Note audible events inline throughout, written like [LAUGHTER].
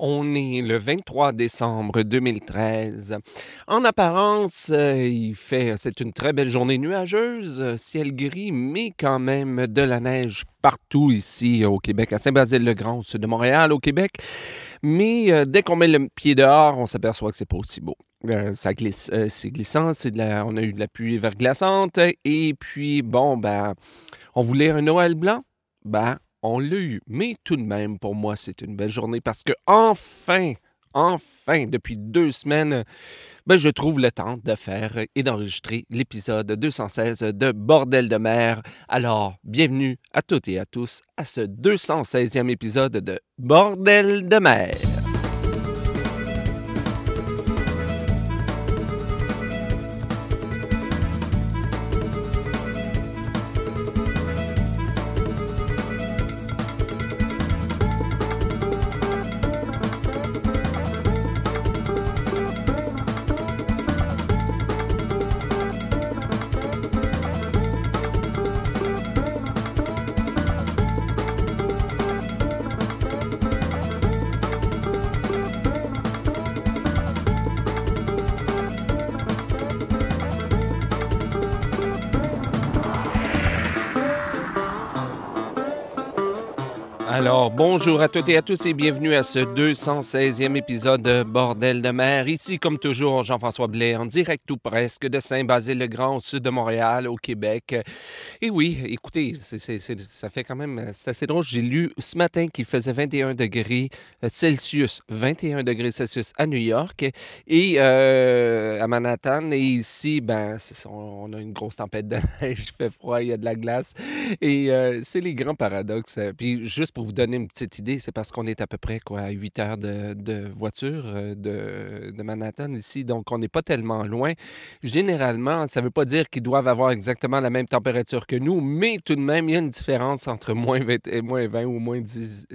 On est le 23 décembre 2013. En apparence, euh, il fait, c'est une très belle journée nuageuse, euh, ciel gris, mais quand même de la neige partout ici au Québec, à Saint-Basile-le-Grand, au sud de Montréal, au Québec. Mais euh, dès qu'on met le pied dehors, on s'aperçoit que c'est pas aussi beau. ça glisse, c'est glissant, on a eu de la pluie verglaçante, et puis bon, ben, on voulait un Noël blanc, ben, on l'a eu. Mais tout de même, pour moi, c'est une belle journée parce que enfin, enfin, depuis deux semaines, ben, je trouve le temps de faire et d'enregistrer l'épisode 216 de Bordel de mer. Alors, bienvenue à toutes et à tous à ce 216e épisode de Bordel de mer. Alors, bonjour à toutes et à tous et bienvenue à ce 216e épisode de Bordel de mer. Ici, comme toujours, Jean-François Blais, en direct ou presque de Saint-Basile-le-Grand, au sud de Montréal, au Québec. Et oui, écoutez, ça fait quand même, c'est assez drôle. J'ai lu ce matin qu'il faisait 21 degrés Celsius, 21 degrés Celsius à New York et euh, à Manhattan. Et ici, ben, on a une grosse tempête de [LAUGHS] neige, il fait froid, il y a de la glace. Et euh, c'est les grands paradoxes. Puis juste pour vous donner une petite idée, c'est parce qu'on est à peu près à 8 heures de, voiture euh, de, Manhattan ici, donc on n'est pas tellement loin. Généralement, ça ne veut pas dire qu'ils doivent avoir exactement la même température que nous, mais tout de même, il y a une différence entre moins 20, moins 20 ou moins 10,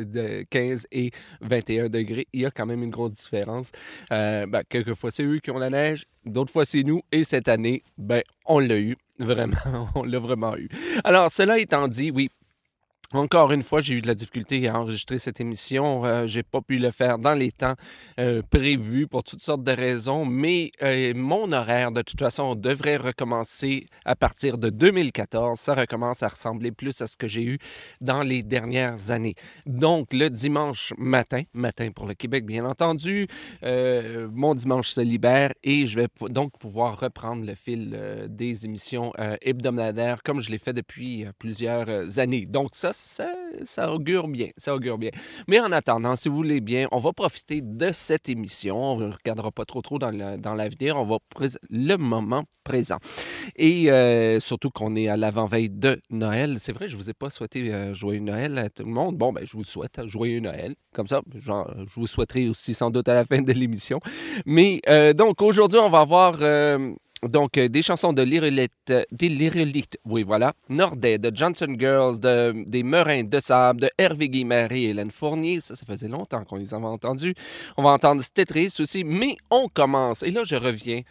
15 et 21 degrés. Il y a quand même une grosse différence. Euh, ben, quelquefois, c'est eux qui ont la neige, d'autres fois, c'est nous. Et cette année, ben, on l'a eu. Vraiment, [LAUGHS] on l'a vraiment eu. Alors, cela étant dit, oui, encore une fois, j'ai eu de la difficulté à enregistrer cette émission. Euh, j'ai pas pu le faire dans les temps euh, prévus pour toutes sortes de raisons, mais euh, mon horaire, de toute façon, devrait recommencer à partir de 2014. Ça recommence à ressembler plus à ce que j'ai eu dans les dernières années. Donc, le dimanche matin, matin pour le Québec, bien entendu, mon dimanche se libère et je vais donc pouvoir reprendre le fil des émissions hebdomadaires comme je l'ai fait depuis plusieurs années. Donc, ça, ça, augure bien. Ça bien. Mais en attendant, si vous voulez bien, on va profiter de cette émission. On ne regardera pas trop trop dans l'avenir. on va le moment présent. Et euh, surtout qu'on est à l'avant-veille de Noël. C'est vrai, je ne vous ai pas souhaité euh, joyeux Noël à tout le monde. Bon, ben, je vous souhaite joyeux Noël. Comme ça, je vous souhaiterai aussi sans doute à la fin de l'émission. Mais euh, donc, aujourd'hui, on va voir donc, euh, des chansons de l'Irélite, oui, voilà. Nordet, de Johnson Girls, de, des Merins de Sable, de Hervé Guimary et Hélène Fournier. Ça, ça faisait longtemps qu'on les avait entendus. On va entendre Stetris aussi, mais on commence. Et là, je reviens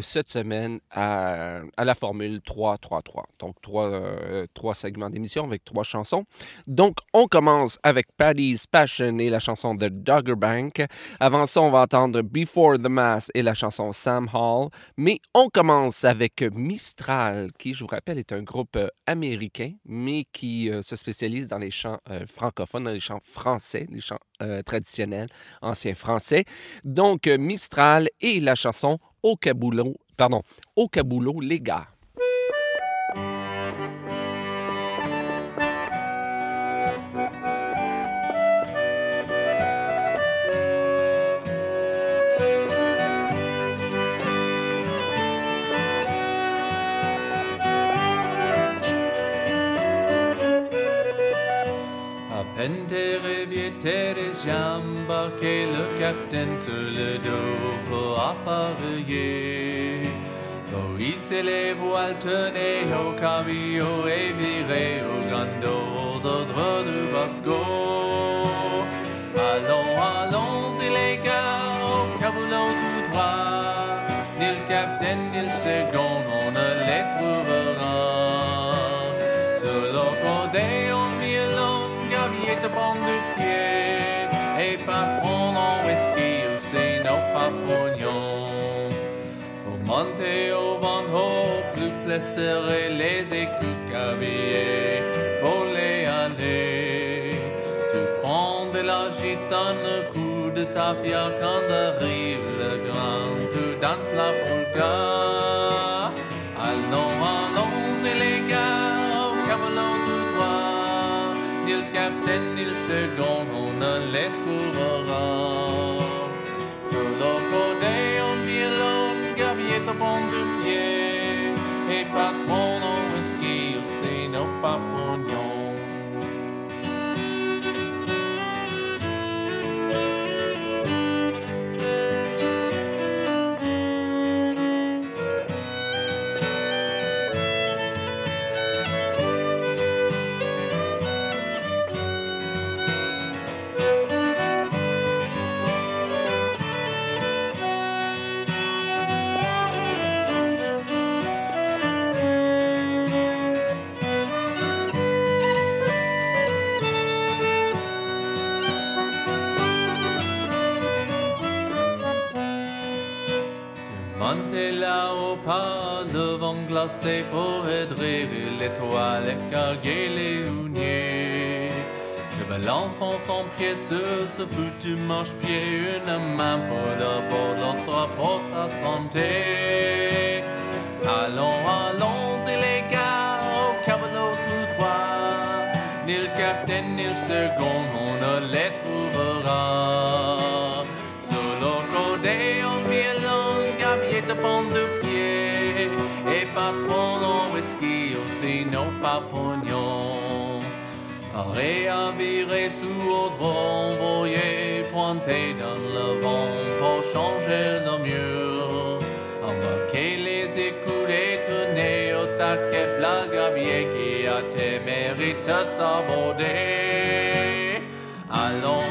cette semaine à, la formule 3-3-3. Donc, trois, euh, trois segments d'émission avec trois chansons. Donc, on commence avec Paddy's Passion et la chanson de Dogger Bank. Avant ça, on va entendre Before the Mass et la chanson Sam Hall. Mais on commence avec Mistral, qui, je vous rappelle, est un groupe euh, américain, mais qui euh, se spécialise dans les chants francophones, dans les chants français, les chants traditionnels, anciens français. Donc, Mistral et la chanson au caboulot, pardon, au caboulot, les gars. À peine terre j'embarquais le capitaine sur le dos pour appareiller. Pour hisser les voiles, tenez au camion et virer au grand aux ordres du Basco. Allons, allons, y les gars, au caboulot tout droit. Ni le capitaine, ni le second, laisserai les écus cabillés, faut les aller. Tu prends de la gitane, le coup de ta fière quand arrive le grand, tu danses la polka. Allons, allons, et les gars, au camelot tout droit, ni le capitaine ni le second, on ne les trouvera. Solo côté en violon, gavier au pont du patron Montez là-haut par le vent glacé pour rire l'étoile carguer les houniers. Je balance en son pied sur ce foutu marche-pied, une main pour d'abord, l'autre pour ta santé. Allons, allons, et les gars, au camelot tout droit. Ni le capitaine, ni le second, on ne les trouvera. De pied, et patron en whisky, aussi nos papognons. Paré à virer sous autre envoyé, pointé dans le vent pour changer nos murs. Embarquer les écouts et au taquet, flagabier qui a tes mérites saborder. Allons,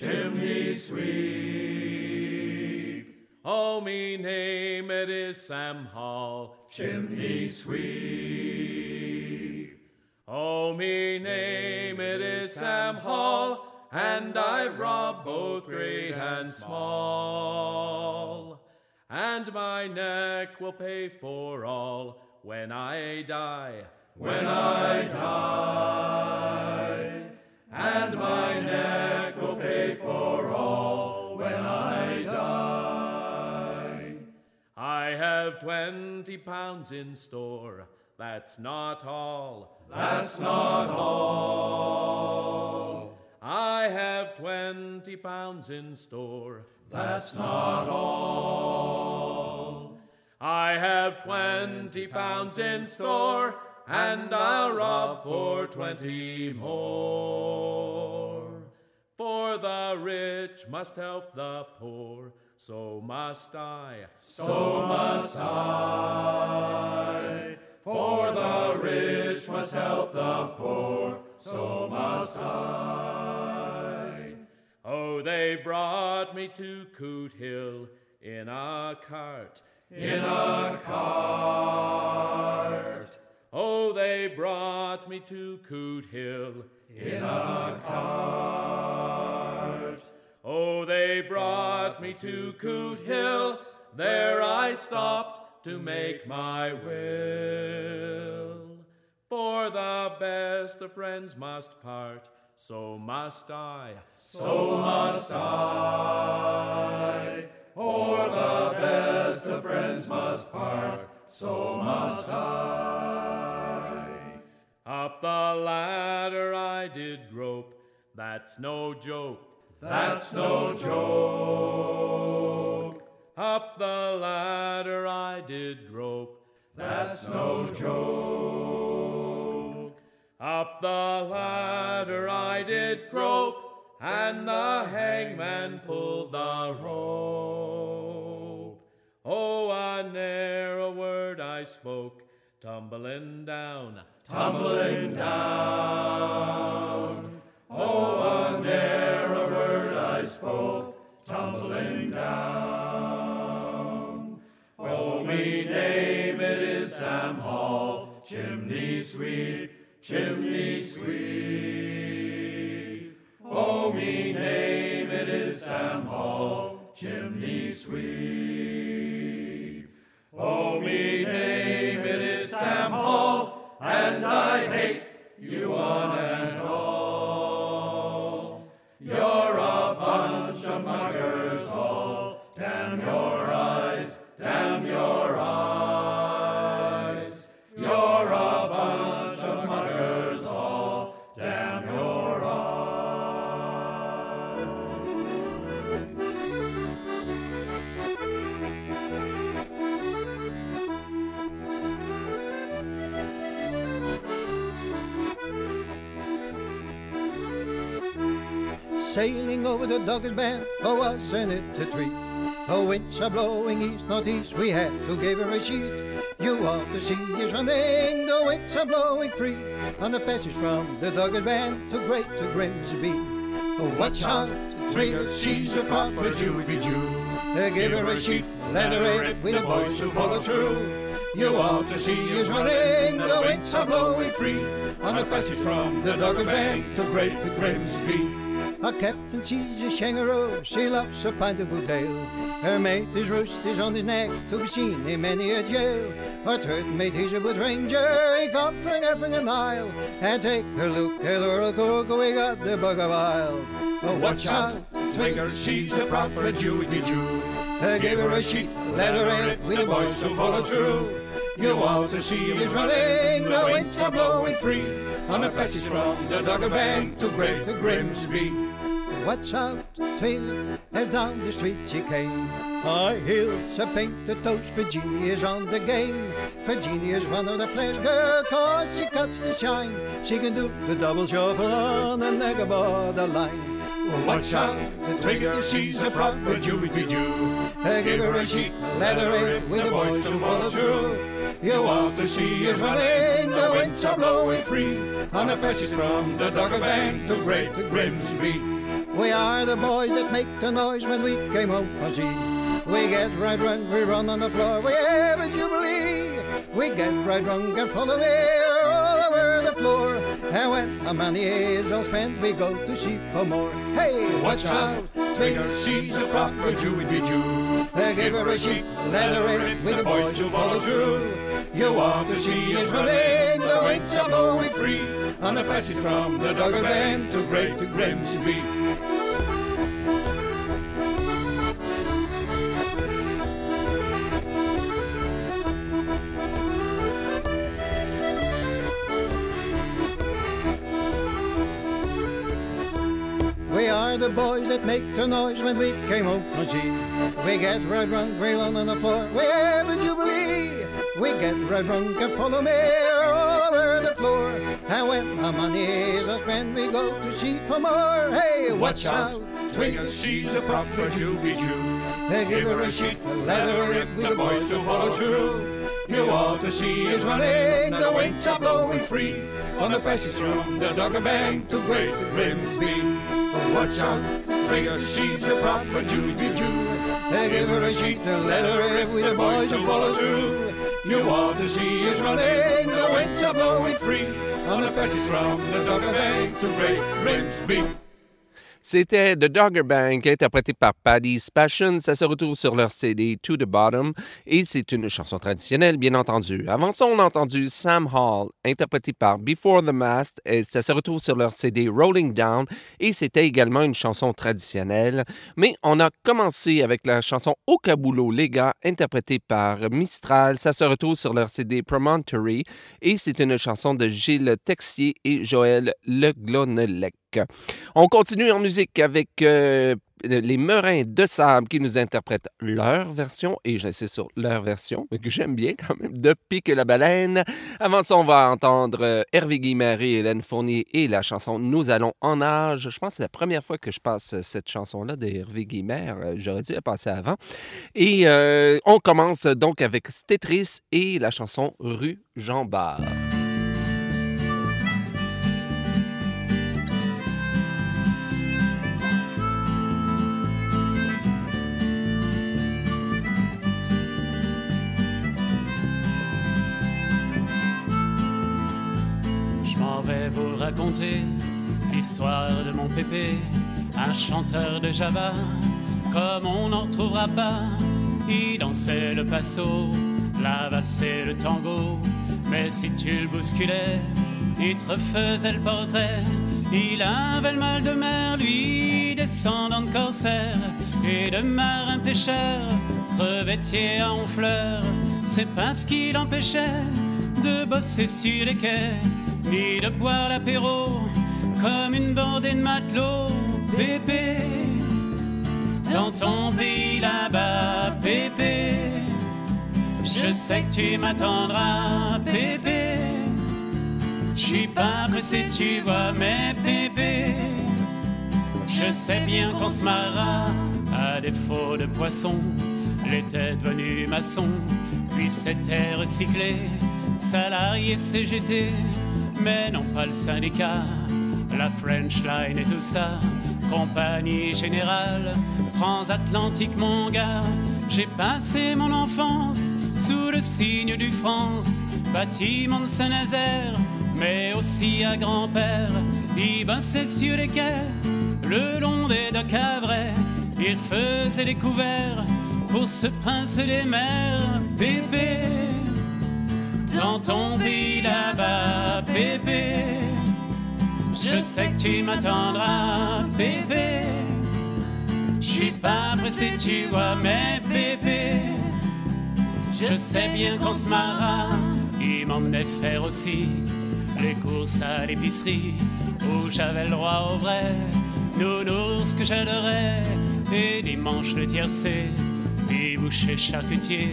chimney sweep. Oh, me name it is Sam Hall, chimney sweep. Oh, me name it is Sam Hall, and I've robbed both great and small. And my neck will pay for all when I die. When I die, and my neck will pay for all when I die. I have twenty pounds in store, that's not all. That's not all. I have twenty pounds in store, that's not all. I have twenty pounds in store, and I'll rob for twenty more. The rich must help the poor, so must I. So must I. For the rich must help the poor, so must I. Oh, they brought me to Coot Hill in a cart, in a cart. Oh, they brought me to Coot Hill in a cart. Oh, they brought me to Coot Hill. There I stopped to make my will. For the best of friends must part, so must I. So must I. For the best of friends must part, so must I. Up the ladder I did grope, that's no joke. That's no joke. Up the ladder I did grope, that's no joke. Up the ladder I did grope, and the hangman pulled the rope. Oh, I ne'er a word I spoke, tumbling down, tumbling down. Oh, a ne'er a word I spoke, tumbling down. Oh, me name it is Sam Hall, chimney sweep, chimney sweep. Oh, me name it is Sam Hall, chimney sweep. Over the Doggett Band, oh wasn't it a treat? The winds are blowing east, northeast, we had to give her a sheet. You ought to see us running, the winds are blowing free. On the passage from the Doggett Band to Great to Grimsby. Oh, watch out, trigger, she's a proper Jewy Jew. They give her a sheet, let her in with the boys who follow through. You ought to see us running, the winds are blowing free. On the passage from the Doggett Band to Great to Grimsby. Our captain sees a shangaroo, she loves a pint of good ale. Her mate is roost is on his neck to be seen in many a jail. Our third mate is a good ranger, he come from every mile. And take a look at Laurel Cook, we got the bugger wild. Oh, watch out, Twigger, she's a proper Jewy Jew. Uh, give her a sheet, let her in with the boys who follow through. You ought to see him is running, the winds are blowing free. On the passage from the Dogger Bank to Great to Grimsby. Watch out, Twigger, as down the street she came. High heels, a painted toast, Virginia's on the game. Virginia's one of the flash girl, cause she cuts the shine. She can do the double shuffle on the neck above the line. Watch out, the trigger, she's a proper. Uh, give her a sheet, let her in with the boys who follow through. You ought to see us running, the winds are blowing free. On the passage from the Dogger Bank to Great to Grimsby. We are the boys that make the noise when we came home from sea. We get right drunk, we run on the floor, we have a jubilee. We get right drunk and follow me all over the floor. And when our money is all spent, we go to sea for more. Hey, watch out, Trigger, she's a proper Jewy Jew. They give her a sheet, let her in with the boys who follow through. You ought to see us running, the winds are blowing free. On the passage from the Dogger Band to Great to Grimsby. We are the boys that make the noise when we came home from sea. We get right drunk, we on on the floor, we have a jubilee. We get right drunk and follow me And when the money is all spent, we go to sea for more. Hey, watch out, Twigger, she's a proper Jewy Jew. They give her a sheet, let her in with the boys to follow through. You ought to see us running, the winds are blowing free. On the passage from the Dogger Bank to Great Grimsby. Watch out, Trigger, she's a proper Jewy Jew. They give her a sheet and let her in with the boys to follow through. You ought to see us running, the winds are blowing free. On the passage from the Dogger Bank to Great Grimsby. C'était The Dogger Bank, interprété par Paddy's Passion. Ça se retrouve sur leur CD To the Bottom et c'est une chanson traditionnelle, bien entendu. Avant ça, on a entendu Sam Hall, interprété par Before the Mast et ça se retrouve sur leur CD Rolling Down et c'était également une chanson traditionnelle. Mais on a commencé avec la chanson Au Caboulot, les gars, interprétée par Mistral. Ça se retrouve sur leur CD Promontory et c'est une chanson de Gilles Texier et Joël Le Glonelec. On continue en musique avec euh, les Merins de Sable qui nous interprètent leur version, et j'insiste sur leur version, mais que j'aime bien quand même, de Pique la baleine. Avant ça, on va entendre euh, Hervé Guimard et Hélène Fournier et la chanson Nous allons en âge. Je pense que c'est la première fois que je passe cette chanson-là d'Hervé Guimard. Euh, J'aurais dû la passer avant. Et on commence donc avec Stétris et la chanson Rue Jean Bart. Vous raconter l'histoire de mon pépé, un chanteur de Java, comme on n'en retrouvera pas. Il dansait le passo, la valse le tango, mais si tu le bousculais, il te refaisait le portrait. Il avait le mal de mer, lui, descendant de corsaire, et de marin pêcheur, crevettier à honfleur. C'est pas ce qui l'empêchait de bosser sur les quais, ni de boire l'apéro comme une bordée de matelots. Pépé, dans ton pays là-bas, Pépé, je sais que tu m'attendras, Pépé. Je suis pas pressé, tu vois, mais Pépé, je sais bien qu'on se marra à défaut de poisson. L'été devenu maçon, puis s'était recyclé, salarié CGT, mais non pas le syndicat, la French Line et tout ça, compagnie générale, transatlantique mon gars. J'ai passé mon enfance sous le signe du France, bâtiment de Saint-Nazaire, mais aussi à grand-père. Il sur les quais, le long des docks à vrai, il faisait des couverts pour se pincer les mers, bébé. Dans ton pays là-bas, bébé. Je sais que tu m'attendras, bébé. Je suis pas pressé, tu vois, mais bébé. Je sais bien qu'on se marra. Il m'emmenait faire aussi les courses à l'épicerie où j'avais le droit au vrai. Nounours que j'adorais et dimanche le tiercé. Puis boucher charcutier,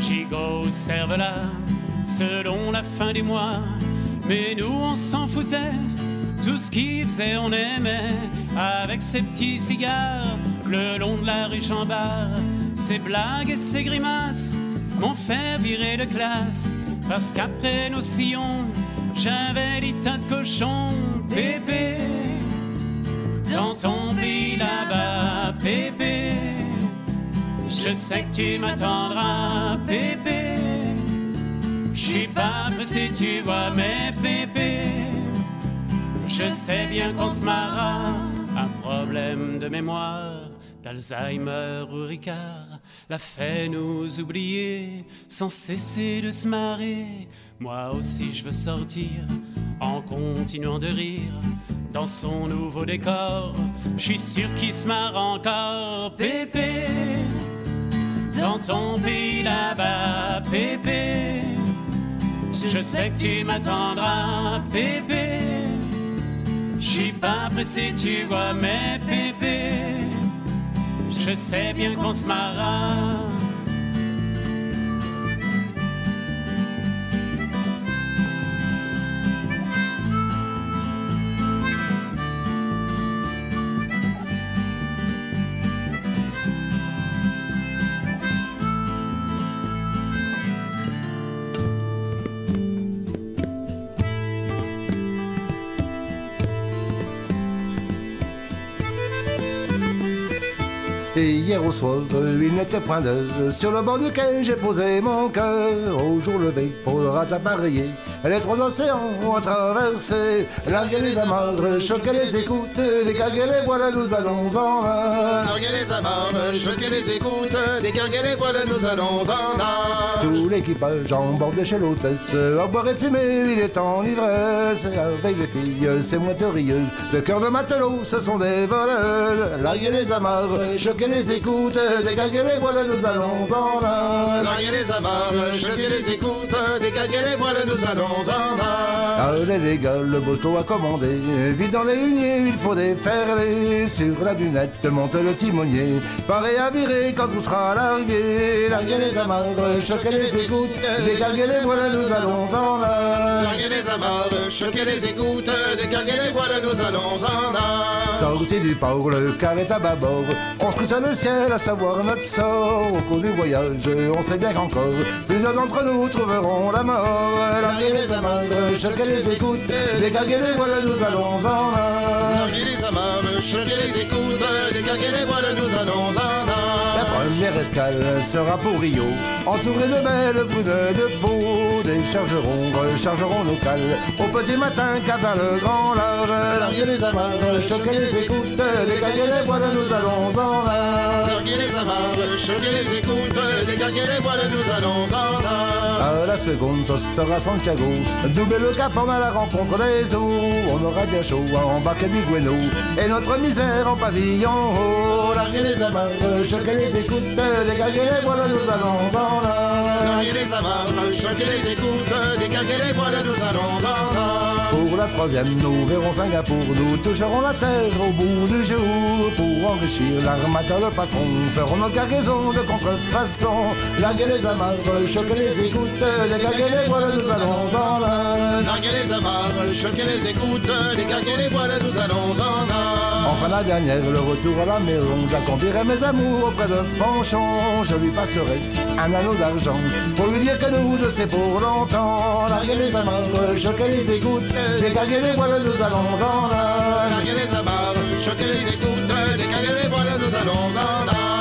gigot, cervelas, selon la fin du mois. Mais nous on s'en foutait, tout ce qu'il faisait on aimait. Avec ses petits cigares, le long de la rue Chambard. Ses blagues et ses grimaces m'ont fait virer de classe. Parce qu'après nos sillons, j'avais des tas de cochons, bébé. Dans ton pays là-bas, bébé. Je sais que tu m'attendras, bébé. Je suis pas pressé, tu vois, mais bébé. Je sais bien qu'on se marra. Un problème de mémoire, d'Alzheimer ou Ricard, l'a fait nous oublier sans cesser de se marrer. Moi aussi je veux sortir en continuant de rire dans son nouveau décor. Je suis sûr qu'il se marre encore, bébé. Dans ton pays là-bas, bébé. Je sais que tu m'attendras, bébé. Je suis pas pressé, tu vois, mais bébé. Je sais bien qu'on se marra. Hier au soir, il n'était point d'heure. Sur le bord duquel j'ai posé mon cœur. Au jour levé, faudra appareiller. Les trois océans ont traversé. Larguer les amarres, choquer les écoutes. Décarguer les voiles, nous allons en mer. Larguer les amarres, choquer les écoutes, décarguer les voiles, nous allons en mer. Tout l'équipage embarqué chez l'hôtesse. À boire et fumer, il est en ivresse. Avec les filles, c'est moins rieuses. Le cœur de matelot, ce sont des voleurs. Larguer les amarres, choquer les écoutes, dégaguez les voiles, nous allons en là. Larguez les amarres, choquez les écoutes, dégaguez les voiles, nous allons Allez les gars, le Bosco a commandé, vite dans les huniers, il faut déferler. Sur la dunette monte le timonier, paré à virer quand tout sera largué. Larguez les amarres, choquez les écoutes, dégaguez les voiles, nous allons en là. Larguez les amarres, choquez les écoutes, dégaguez les voiles, nous allons en là. Sortez du port, le est à bâbord. On scrute le ciel à savoir notre sort. Au cours du voyage, on sait bien qu'encore plusieurs d'entre nous trouveront la mort. Larguez les amarres, choquez les écoutes, dégaguez les voiles, nous allons en. Larguez les amarres, choquez les écoutes, dégaguez les voiles, nous allons en La première escale sera pour Rio, entourée de belles brunes de peau. Déchargerons, rechargerons nos cales au petit matin car le grand large. Larguez les amarres, choquez les écoutes, dégaguez les voiles, nous allons en là. Larguez les amarres, choquez les écoutes, dégaguez les voiles, nous allons en là. À la seconde, ce sera Santiago. Doubler le cap, on a la rencontre des eaux. On aura bien chaud à embarquer du Guéno. Et notre misère en pavillon haut. Larguez les amarres, choquez les écoutes, dégagez les voiles, nous allons en. Larguez les amarres, choquez les écoutes, dégaguez les voiles, nous allons en là. Pour la troisième, nous verrons Singapour. Nous toucherons la terre au bout du jour. Pour enrichir l'armateur, le patron, ferons nos cargaisons de contrefaçon. Larguez les amarres, choquez les écoutes, dégagez les voiles, nous allons en là. Larguez les amarres, choquez les écoutes, dégaguez les voiles, nous allons en là. Enfin la dernière, le retour à la maison J'accomplirai mes amours auprès de Fanchon Je lui passerai un anneau d'argent Pour lui dire que nous, je sais pour longtemps Larguez les amarres, choquez les écoutes Dégaguez les voiles, nous allons en là Larguez les amarres, choquez les écoutes, dégaguez les voiles, nous allons en là.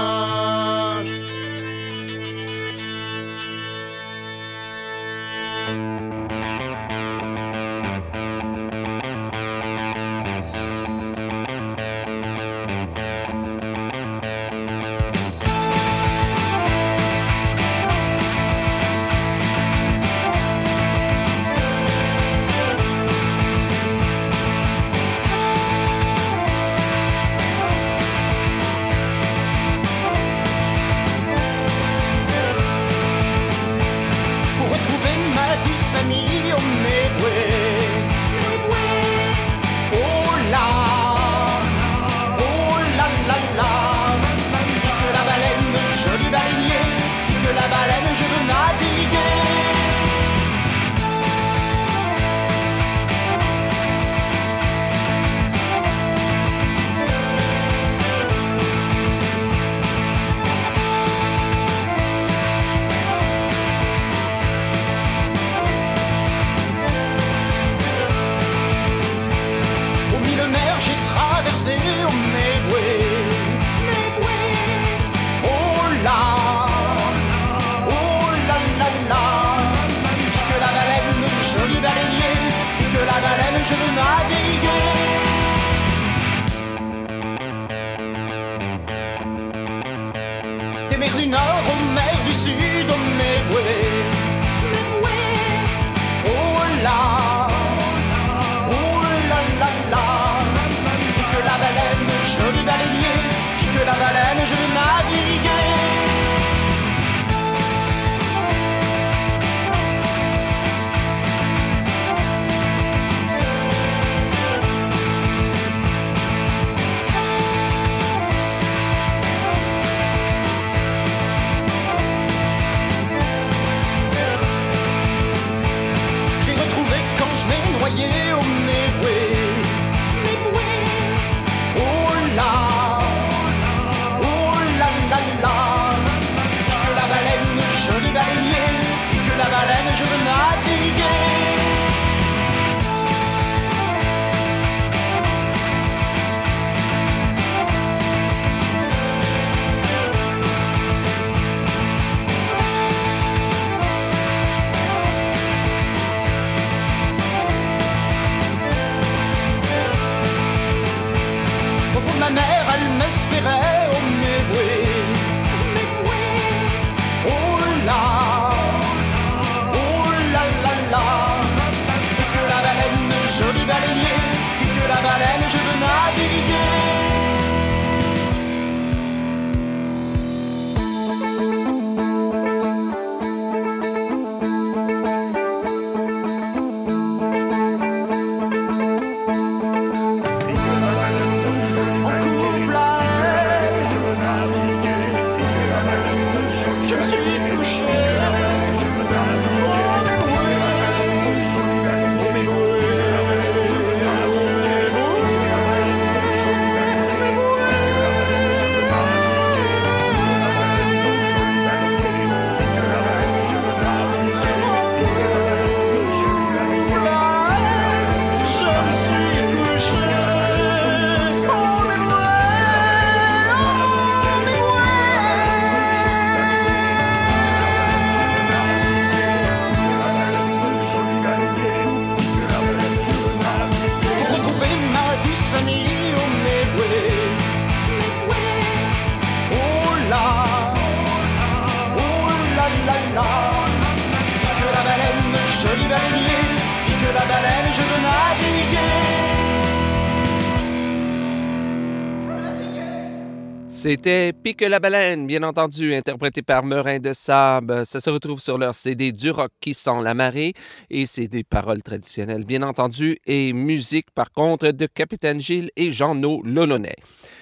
C'était Pique la baleine, bien entendu, interprété par Meurin de Sable. Ça se retrouve sur leur CD Du rock qui sent la marée et c'est des paroles traditionnelles, bien entendu, et musique, par contre, de Capitaine Gilles et Jean-No Lolonais.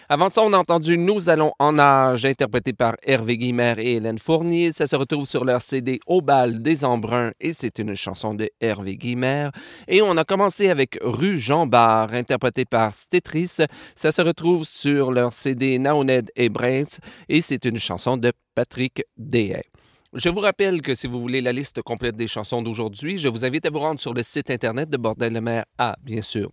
Avant ça, on a entendu Nous allons en âge, interprété par Hervé Guimer et Hélène Fournier. Ça se retrouve sur leur CD Au bal des embruns et c'est une chanson de Hervé Guimer. Et on a commencé avec Rue Jean Bar, interprété par Stetris. Ça se retrouve sur leur CD Naoned et Brains et c'est une chanson de Patrick Dehay. Je vous rappelle que si vous voulez la liste complète des chansons d'aujourd'hui, je vous invite à vous rendre sur le site internet de Bordel de Mer à, bien sûr,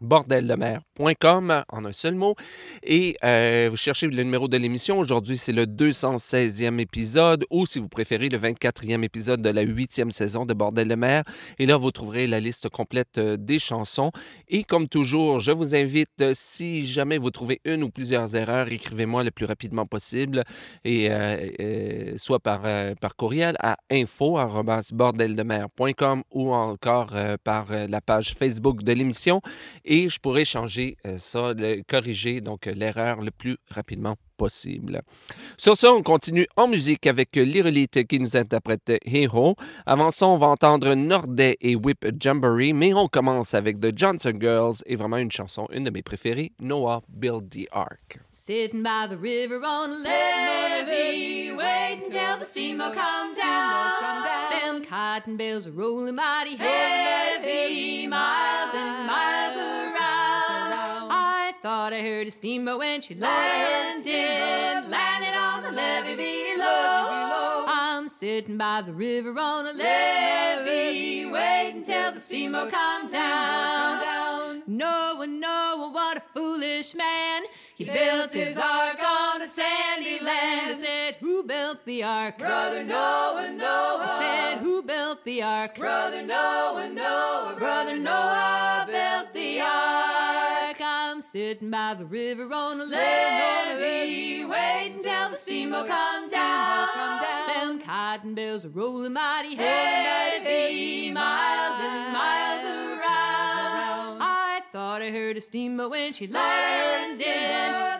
bordeldemer.com en un seul mot. Et euh, vous cherchez le numéro de l'émission. Aujourd'hui, c'est le 216e épisode ou, si vous préférez, le 24e épisode de la 8e saison de Bordel de mer. Et là, vous trouverez la liste complète euh, des chansons. Et comme toujours, je vous invite, euh, si jamais vous trouvez une ou plusieurs erreurs, écrivez-moi le plus rapidement possible, et soit par, par courriel à info.bordeldemer.com ou encore par la page Facebook de l'émission et je pourrais changer euh, ça, le, corriger donc euh, l'erreur le plus rapidement possible. Sur ce, on continue en musique avec l'Irelite qui nous interprète Hero. Avant ça, on va entendre Norday et Whip Jamboree, mais on commence avec The Johnson Girls et vraiment une chanson, une de mes préférées, Noah Build the Ark. Sitting by the river on a levee, waiting till the steamboat comes down. Them cotton bales are rolling mighty heavy, miles and miles around. I thought I heard a steamboat when she landed, landed on the levee below. I'm sitting by the river on a levee, waiting till the steamboat comes down. Noah, Noah, what a foolish man. He built his ark on a sandy land. I said, Who built the ark? Brother Noah, Noah. I said, Who built the ark? Brother Noah, Noah. Brother Noah built the ark. Sitting by the river on a levee, waiting till the steamboat comes down. Them cotton bales are rolling mighty heavy, miles and miles around. I thought I heard a steamboat when she landed,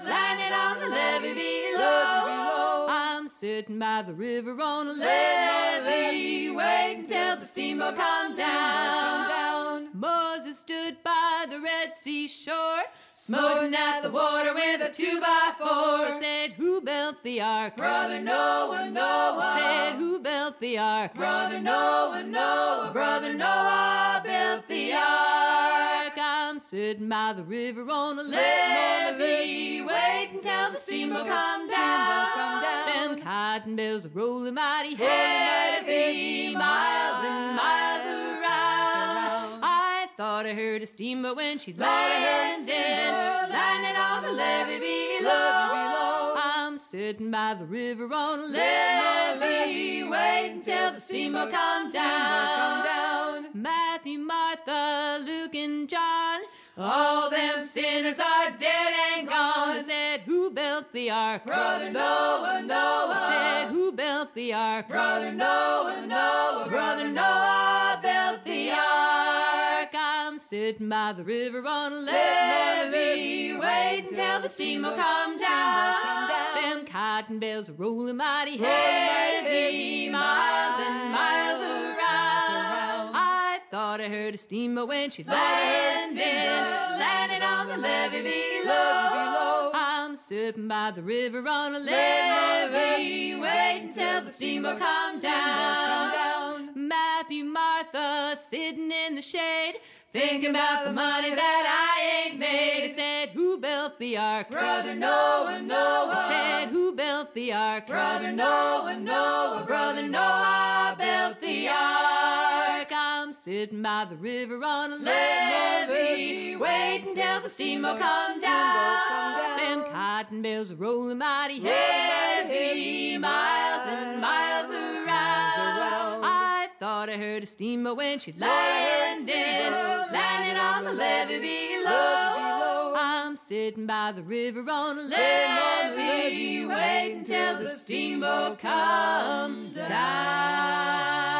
landed on the levee below. I'm sitting by the river on a levee, waiting till the steamboat comes down. Moses stood by the Red Sea shore, smoting at the water with a two by four. Said, Who built the ark? Brother Noah, Noah. Said, Who built the ark? Brother Noah, Noah. Brother Noah built the ark. I'm sitting by the river on a levee, waiting till the steamboat comes down. Them cotton bales are rolling mighty heavy, miles and miles. I thought I heard a steamboat when she landed, landed on the levee below. I'm sitting by the river on a levee, waiting till the steamboat comes down. Matthew, Martha, Luke, and John. All them sinners are dead and gone. I said, Who built the ark? Brother Noah, Noah. I said, Who built the ark? Brother Noah, Noah. Brother Noah built the ark. Sitting by the river on a levee, waiting till the steamer comes down. Them cotton bales are rolling mighty heavy, miles and miles around. I thought I heard a steamer when she landed, landed on the levee below. I'm sitting by the river on a levee, waiting till the steamer comes down. Matthew, Martha, sitting in the shade. Thinking about the money that I ain't made. He said, Who built the ark? Brother Noah, Noah. He Said, Who built the ark? Brother Noah, Noah. Brother Noah I built the ark. I'm sitting by the river on a levee, waiting till the steamboat comes down. Them cotton bales are rolling mighty heavy, miles and miles around. I heard a steamboat when she landed, landed on the levee below. I'm sitting by the river on a levee, waiting till the steamboat comes down.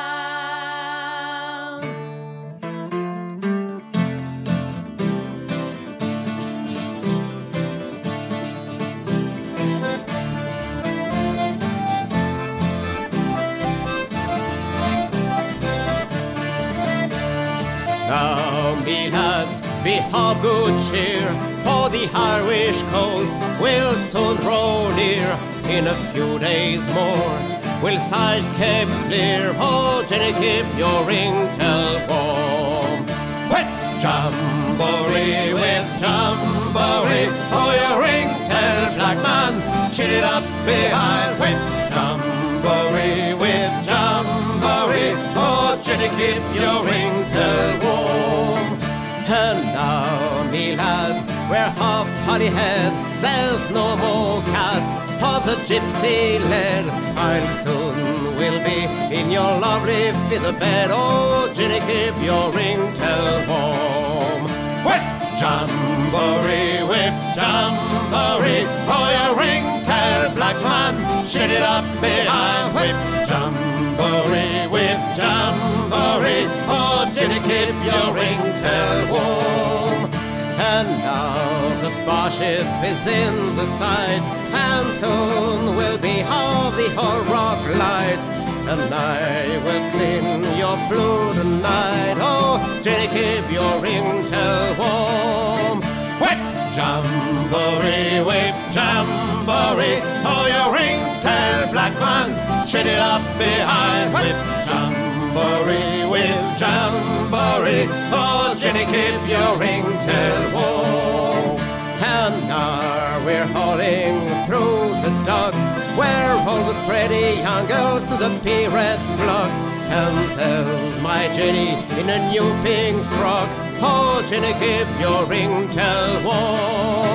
Now, me lads, be of good cheer, for the Irish coast will soon draw near. In a few days more, we'll sight Cape Clear. Oh, Jenny, keep your ringtail warm. Wet jamboree, wet jamboree, oh, your ringtail black man, chin it up behind. Wet jamboree, wet jamboree, oh, Jenny, keep your ringtail warm. Now, me lads, we're half Holyhead, there's no more cast of the gypsy lad. I'll soon will be in your lovely feather bed. Oh, Ginny, keep your ringtail warm. Whip jamboree, whip jamboree, oh, your ringtail black man, shut it up behind. Whip jamboree, whip jamboree, oh, Ginny, keep your ringtail warm. And now the barship is in the sight, and soon will be half the rock light. And I will clean your flue tonight. Oh, Jenny, keep your ringtail warm. Whip jamboree, whip jamboree. Oh, your ringtail black man, shut it up behind. Whip jamboree, whip jamboree. Oh, Jenny, keep your ringtail warm. And now we're hauling through the docks where all the pretty young girls to the pirate flock. And says my Jenny in a new pink frock, Oh, Jenny, keep your ringtail warm.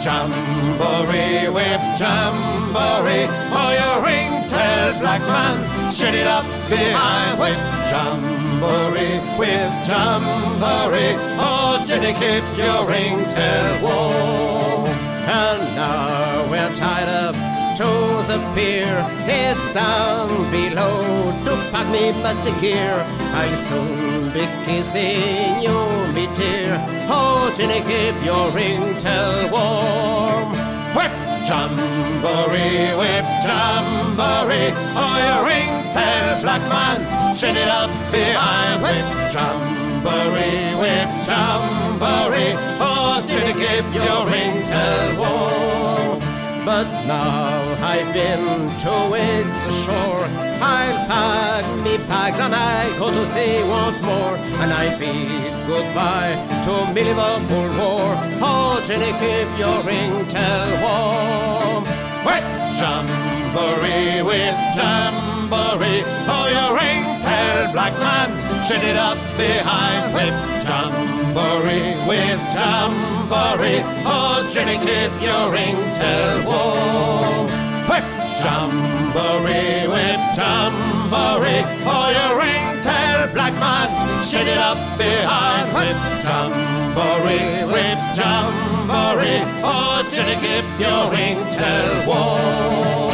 Jamboree, whip jamboree, oh, your ringtail black man, shut it up behind. Whip jamboree, whip jamboree, oh, Jenny, keep your ringtail warm. And now we're tied up to the pier. It's down below to pack me musty gear. I'll soon be kissing you, me dear. Oh, Jenny, keep your ringtail warm. Whip jamboree, whip jamboree. Oh, your ringtail black man, shut it up behind. Whip jamboree, whip jamboree. Oh, Jenny, keep your ringtail warm. But now I've been two weeks ashore. I'll pack me bags and I go to sea once more. And I bid goodbye to me Liverpool war. Oh, Jenny, keep your ringtail warm. Whip jamboree, whip jamboree. Oh, your ringtail black man, shut it up behind. Whip jamboree, whip jamboree. Oh, Jenny, keep your ringtail warm. Whip jamboree, whip jamboree. Oh, your ringtail black man, shut it up behind. Whip jamboree, whip jamboree. Oh, Jenny, keep your ringtail warm.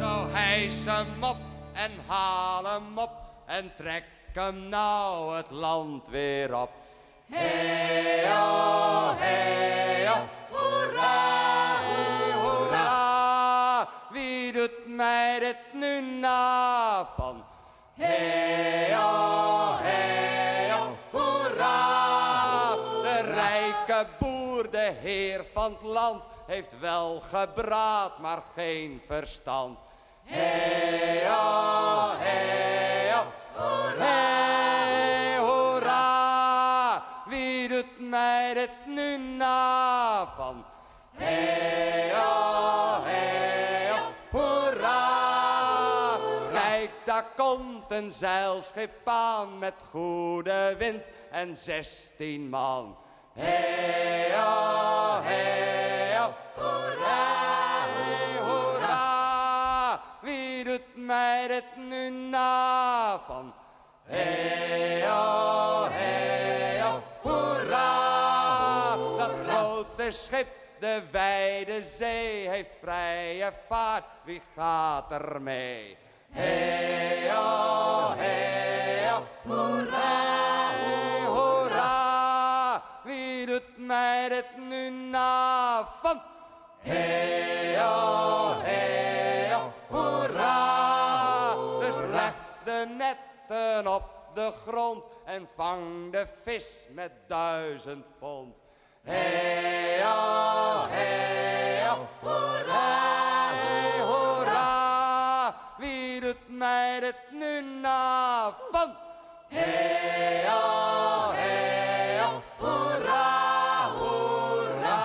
Zo hijs hem op en haal hem op en trek hem nou het land weer op. Hey, oh, hey, oh, hoera. Mij dit nu na van? Hey, oh, hey, hoera. De rijke boer, de heer van het land, heeft wel gebraad, maar geen verstand. Hey, oh, hey, oh, hoera. Wie doet mij dit nu na van? Hey, daar komt een zeilschip aan met goede wind en zestien man. Hey, oh, hey, hoera. Wie doet mij dit nu na van? Hey, oh, hey, hoera. Dat grote schip, de wijde zee, heeft vrije vaart. Wie gaat er mee? Oh, hoera, hoera. Wie doet mij dit nu na van? Hey, oh, hoera. Dus leg de netten op de grond en vang de vis met duizend pond. Hoera, hoera. Mij dit nu na van? Hey, oh, hey, oh, hoera, hoera.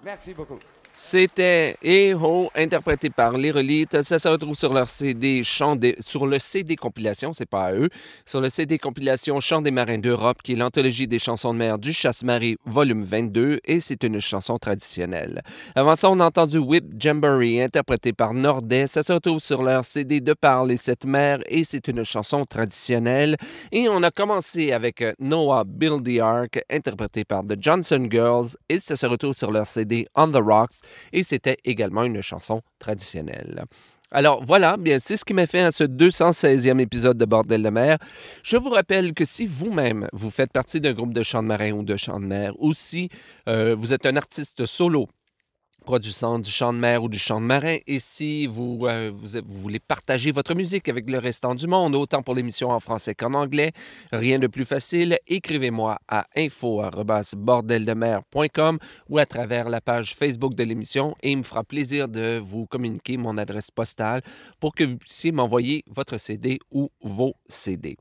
Merci beaucoup. C'était Eho, interprété par les Relites. Ça se retrouve sur leur CD Chant des- sur le CD compilation, c'est pas à eux, sur le CD compilation Chant des marins d'Europe, qui est l'anthologie des chansons de mer du Chasse-Marie, volume 22, et c'est une chanson traditionnelle. Avant ça, on a entendu Whip Jamboree, interprété par Nordet. Ça se retrouve sur leur CD De par les sept mers, et c'est une chanson traditionnelle. Et on a commencé avec euh, Noah Build the Ark, interprété par The Johnson Girls, et ça se retrouve sur leur CD On the Rocks, et c'était également une chanson traditionnelle. Alors voilà, bien c'est ce qui m'a fait à ce 216e épisode de Bordel de mer. Je vous rappelle que si vous-même, vous faites partie d'un groupe de chants de marin ou de chants de mer, ou si euh, vous êtes un artiste solo, produisant du chant de mer ou du chant de marin. Et si vous, euh, vous, voulez partager votre musique avec le restant du monde, autant pour l'émission en français qu'en anglais, rien de plus facile, écrivez-moi à info.bordeldemer.com ou à travers la page Facebook de l'émission et il me fera plaisir de vous communiquer mon adresse postale pour que vous puissiez m'envoyer votre CD ou vos CD.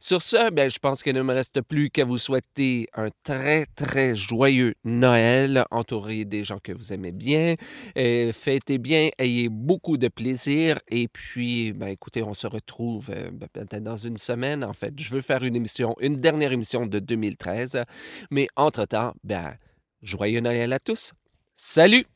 Sur ce, bien, je pense qu'il ne me reste plus qu'à vous souhaiter un très, très joyeux Noël, entouré des gens que vous aimez bien. Euh, fêtez bien, ayez beaucoup de plaisir. Et puis, ben, écoutez, on se retrouve euh, ben, dans une semaine. En fait, je veux faire une émission, une dernière émission de 2013. Mais entre-temps, ben, joyeux Noël à tous. Salut!